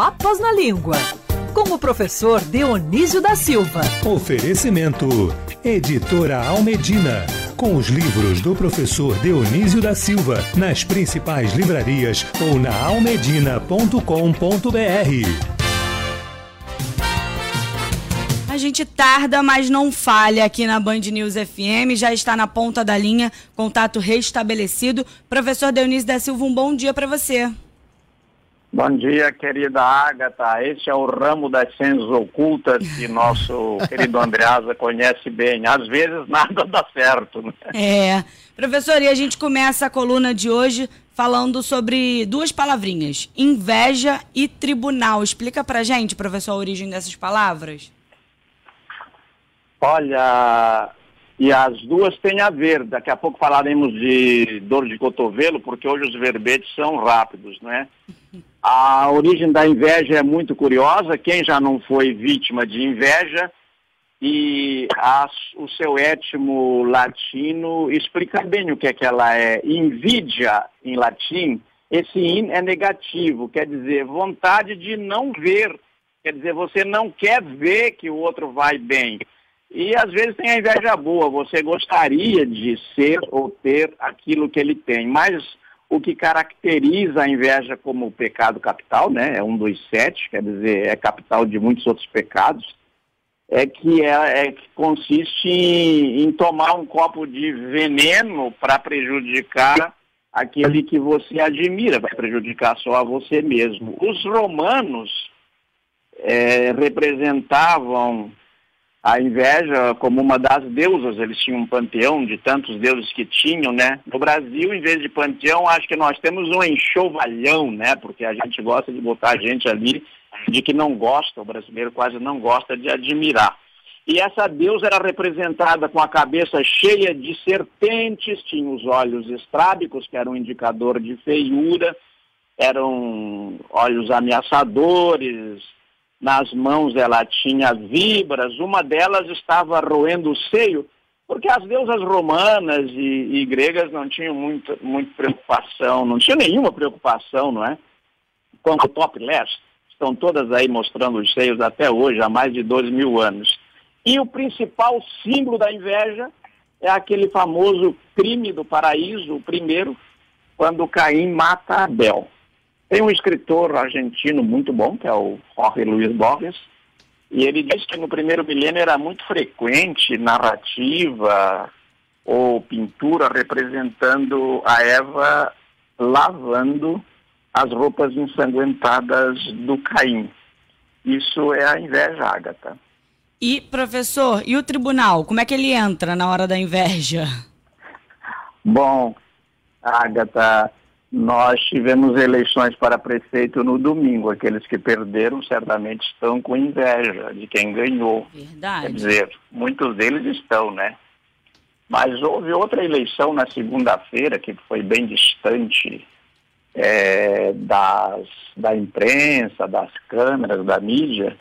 Papas na Língua, com o professor Dionísio da Silva. Oferecimento: Editora Almedina. Com os livros do professor Dionísio da Silva, nas principais livrarias ou na almedina.com.br. A gente tarda, mas não falha aqui na Band News FM. Já está na ponta da linha, contato restabelecido. Professor Dionísio da Silva, um bom dia para você. Bom dia, querida Ágata. Este é o ramo das ciências ocultas que nosso querido Andreasa conhece bem. Às vezes nada dá certo. Né? É. Professor, e a gente começa a coluna de hoje falando sobre duas palavrinhas: inveja e tribunal. Explica pra gente, professor, a origem dessas palavras. Olha, e as duas têm a ver. Daqui a pouco falaremos de dor de cotovelo, porque hoje os verbetes são rápidos, né? A origem da inveja é muito curiosa. Quem já não foi vítima de inveja e a, o seu étimo latino explica bem o que é que ela é. Invidia, em latim, esse in é negativo, quer dizer, vontade de não ver. Quer dizer, você não quer ver que o outro vai bem. E às vezes tem a inveja boa, você gostaria de ser ou ter aquilo que ele tem, mas o que caracteriza a inveja como pecado capital, né, é um dos sete, quer dizer, é capital de muitos outros pecados, é que, é, é que consiste em, em tomar um copo de veneno para prejudicar aquele que você admira, vai prejudicar só a você mesmo. Os romanos é, representavam a inveja como uma das deusas, eles tinham um panteão de tantos deuses que tinham, né? No Brasil, em vez de panteão, acho que nós temos um enxovalhão, né? Porque a gente gosta de botar gente ali de que não gosta, o brasileiro quase não gosta de admirar. E essa deusa era representada com a cabeça cheia de serpentes, tinha os olhos estrábicos, que era um indicador de feiura, eram olhos ameaçadores, nas mãos ela tinha vibras, uma delas estava roendo o seio, porque as deusas romanas e, e gregas não tinham muita, muita preocupação, não tinham nenhuma preocupação, não é? Com o topless, estão todas aí mostrando os seios até hoje, há mais de dois mil anos. E o principal símbolo da inveja é aquele famoso crime do paraíso, o primeiro, quando Caim mata Abel. Tem um escritor argentino muito bom, que é o Jorge Luiz Borges, e ele diz que no primeiro milênio era muito frequente narrativa ou pintura representando a Eva lavando as roupas ensanguentadas do Caim. Isso é a inveja, Agatha. E, professor, e o tribunal? Como é que ele entra na hora da inveja? Bom, Agatha, nós tivemos eleições para prefeito no domingo. Aqueles que perderam certamente estão com inveja de quem ganhou. Verdade. Quer dizer, muitos deles estão, né? Mas houve outra eleição na segunda-feira que foi bem distante é, das, da imprensa, das câmeras, da mídia,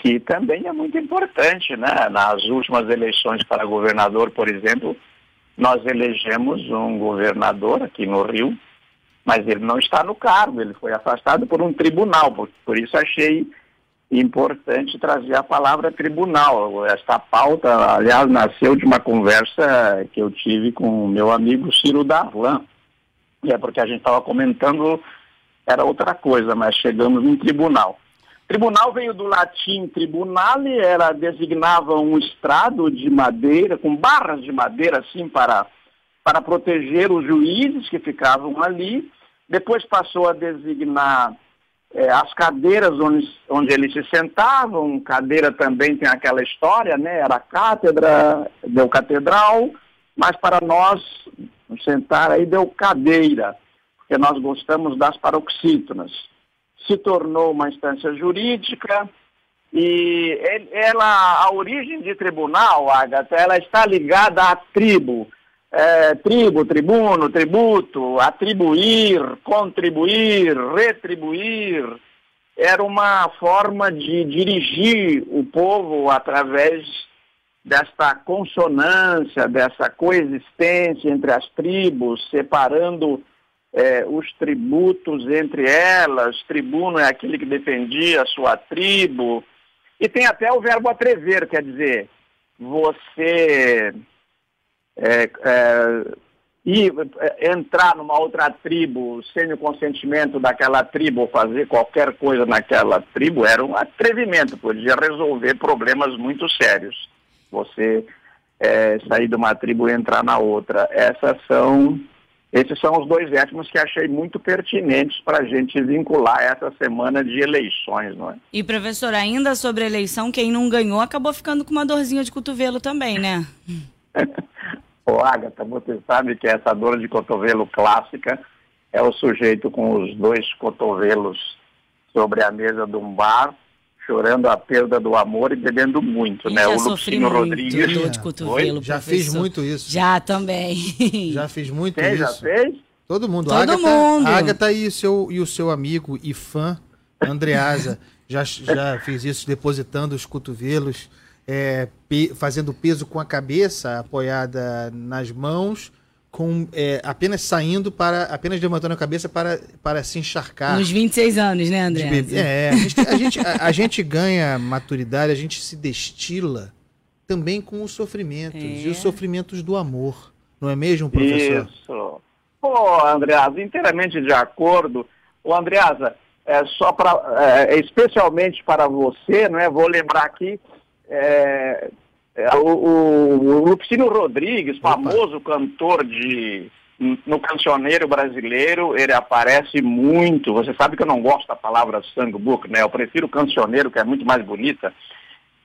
que também é muito importante, né? Nas últimas eleições para governador, por exemplo, nós elegemos um governador aqui no Rio mas ele não está no cargo, ele foi afastado por um tribunal, por, por isso achei importante trazer a palavra tribunal. Esta pauta, aliás, nasceu de uma conversa que eu tive com o meu amigo Ciro Darlan, e é porque a gente estava comentando, era outra coisa, mas chegamos num tribunal. Tribunal veio do latim tribunale, era designava um estrado de madeira, com barras de madeira assim para, para proteger os juízes que ficavam ali, depois passou a designar é, as cadeiras onde, onde eles se sentavam, cadeira também tem aquela história, né? Era cátedra, deu catedral, mas para nós sentar aí deu cadeira, porque nós gostamos das paroxítonas. Se tornou uma instância jurídica e ela, a origem de tribunal, Agatha, ela está ligada à tribo é, tribo, tribuno, tributo, atribuir, contribuir, retribuir, era uma forma de dirigir o povo através desta consonância, dessa coexistência entre as tribos, separando é, os tributos entre elas, tribuno é aquele que defendia a sua tribo, e tem até o verbo atrever, quer dizer, você é, é, ir, é, entrar numa outra tribo sem o consentimento daquela tribo ou fazer qualquer coisa naquela tribo era um atrevimento, podia resolver problemas muito sérios. Você é, sair de uma tribo e entrar na outra. Essas são esses são os dois étnicos que achei muito pertinentes para a gente vincular essa semana de eleições, não é? E, professor, ainda sobre a eleição, quem não ganhou acabou ficando com uma dorzinha de cotovelo também, né? Ô, Agatha, você sabe que essa dor de cotovelo clássica é o sujeito com os dois cotovelos sobre a mesa de um bar chorando a perda do amor e bebendo muito, né? Já o Lupicínio Rodrigues. Dor de cotovelo, já fiz muito isso. Já também. Já fiz muito Quem isso. já fez? Todo mundo. Todo Agatha, mundo. Agatha e, seu, e o seu amigo e fã, Andreasa, já, já fiz isso, depositando os cotovelos, é, pe- fazendo peso com a cabeça apoiada nas mãos, com é, apenas saindo para, apenas levantando a cabeça para, para se encharcar. Nos 26 anos, né, de André? É, a gente, a, gente, a- a gente ganha maturidade, a gente se destila também com os sofrimentos É. e os sofrimentos do amor. Não é mesmo, professor? Isso. Pô, Andreasa, inteiramente de acordo. Ô, Andreasa, é só para, é, especialmente para você, não é? Vou lembrar aqui, é, é, o, o, o Lupicínio Rodrigues, famoso cantor de no cancioneiro brasileiro, ele aparece muito. Você sabe que eu não gosto da palavra sangbook, né? Eu prefiro cancioneiro, que é muito mais bonita.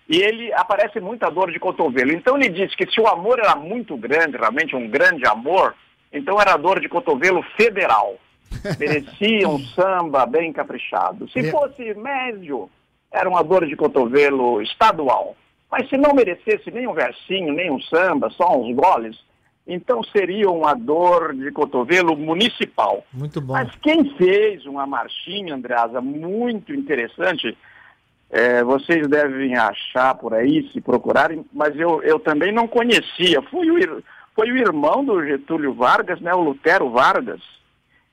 E ele aparece muita dor de cotovelo. Então ele disse que se o amor era muito grande, realmente um grande amor, então era dor de cotovelo federal. Merecia um samba bem caprichado. Se É. fosse médio, era uma dor de cotovelo estadual. Mas se não merecesse nem um versinho, nem um samba, só uns goles, então seria uma dor de cotovelo municipal. Muito bom. Mas quem fez uma marchinha, Andreasa, muito interessante, é, vocês devem achar por aí, se procurarem, mas eu, eu também não conhecia. Foi o, foi o irmão do Getúlio Vargas, né, o Lutero Vargas.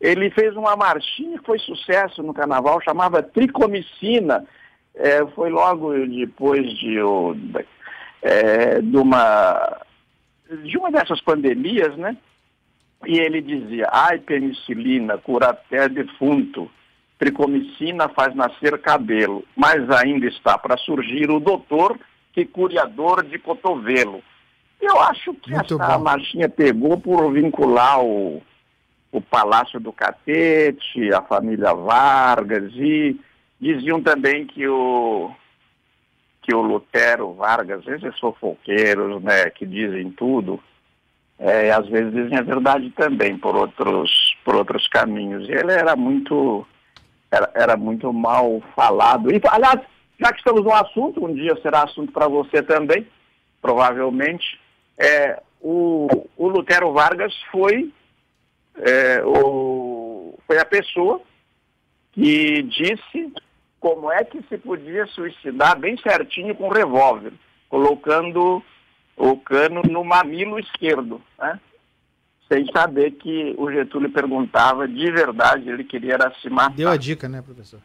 Ele fez uma marchinha que foi sucesso no carnaval, chamava Tricomicina. É, foi logo depois de, o- é, de uma de uma dessas pandemias, né? E ele dizia, ai, penicilina, cura até defunto. Tricomicina faz nascer cabelo, mas ainda está para surgir o doutor que cure a dor de cotovelo. Eu acho que Muito essa bom. marchinha pegou por vincular o, o Palácio do Catete, a família Vargas, e diziam também que o, que o Lutero Vargas, esses fofoqueiros, né, que dizem tudo, é, às vezes dizem a verdade também por outros, por outros caminhos. E ele era muito, era, era muito mal falado. E, aliás, já que estamos no assunto, um dia será assunto para você também, provavelmente, é, o, o Lutero Vargas foi, é, o, foi a pessoa que disse como é que se podia suicidar bem certinho com revólver, colocando o cano no mamilo esquerdo, né? sem saber que o Getúlio perguntava de verdade, ele queria era se matar. Deu a dica, né, professor?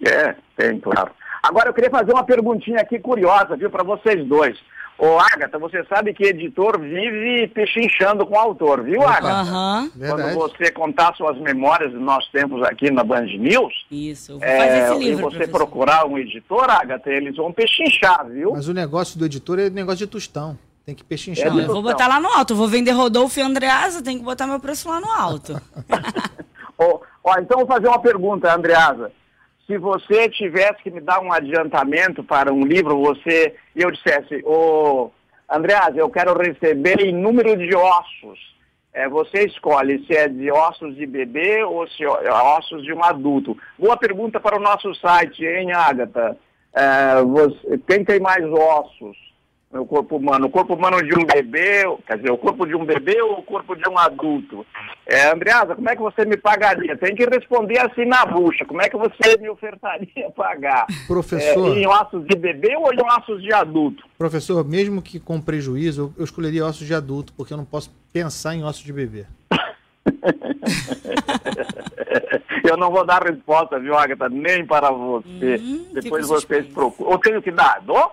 É, tem, claro. Agora eu queria fazer uma perguntinha aqui curiosa, viu, para vocês dois. Ô, Agatha, você sabe que editor vive pechinchando com o autor, viu. Agatha? Aham, Quando Verdade. você contar suas memórias dos nossos tempos aqui na Band News, isso. Eu vou fazer é, esse livro, e você professor. procurar um editor, Agatha, eles vão pechinchar, viu? Mas o negócio do editor é negócio de tostão. Tem que pechinchar. É Não, eu vou botar lá no alto. Eu vou vender Rodolfo e Andreasa, tem que botar meu preço lá no alto. Ó, ó, então vou fazer uma pergunta, Andreasa. Se você tivesse que me dar um adiantamento para um livro, você e eu dissesse, ô Andreasa, eu quero receber em número de ossos. É, você escolhe se é de ossos de bebê ou se é ossos de um adulto. Boa pergunta para o nosso site, hein, Agatha? É, você- quem tem mais ossos no corpo humano? O corpo humano de um bebê, quer dizer, o corpo de um bebê ou o corpo de um adulto? É, Andreasa, como é que você me pagaria? Tem que responder assim na bucha. Como é que você me ofertaria pagar? Professor, É, em ossos de bebê ou em ossos de adulto? professor, mesmo que com prejuízo, eu, escolheria ossos de adulto, porque eu não posso pensar em ossos de bebê. Eu não vou dar resposta, viu, Agatha? Nem para você. Hum, Depois vocês procuram. Ou tenho que dar? Dou?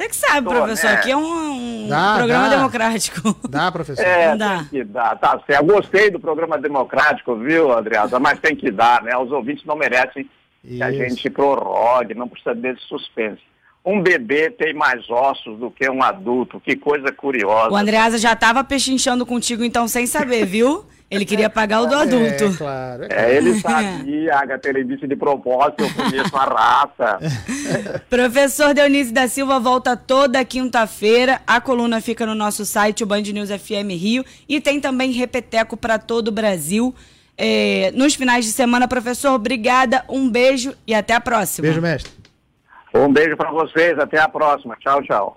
Você que sabe, Tô, professor, né? aqui é um, um Dá, programa dá. democrático. Dá, professor? É, Dá. tem que dar. Tá certo. Gostei do programa democrático, viu, Adriana? Mas tem que dar, né? Os ouvintes não merecem que a Isso. gente prorrogue, não precisa desse suspense. Um bebê tem mais ossos do que um adulto. Que coisa curiosa. O Andreasa já tava pechinchando contigo, então, sem saber, viu? Ele queria pagar o do É, adulto. claro. é claro. É, ele sabia, a Agatha, ele disse de propósito, eu conheço a raça. Professor Dionísio da Silva volta toda quinta-feira. A coluna fica no nosso site, o Band News FM Rio. E tem também repeteco para todo o Brasil. É, nos finais de semana, professor, obrigada, um beijo e até a próxima. Beijo, mestre. Um beijo para vocês, até a próxima. Tchau, tchau.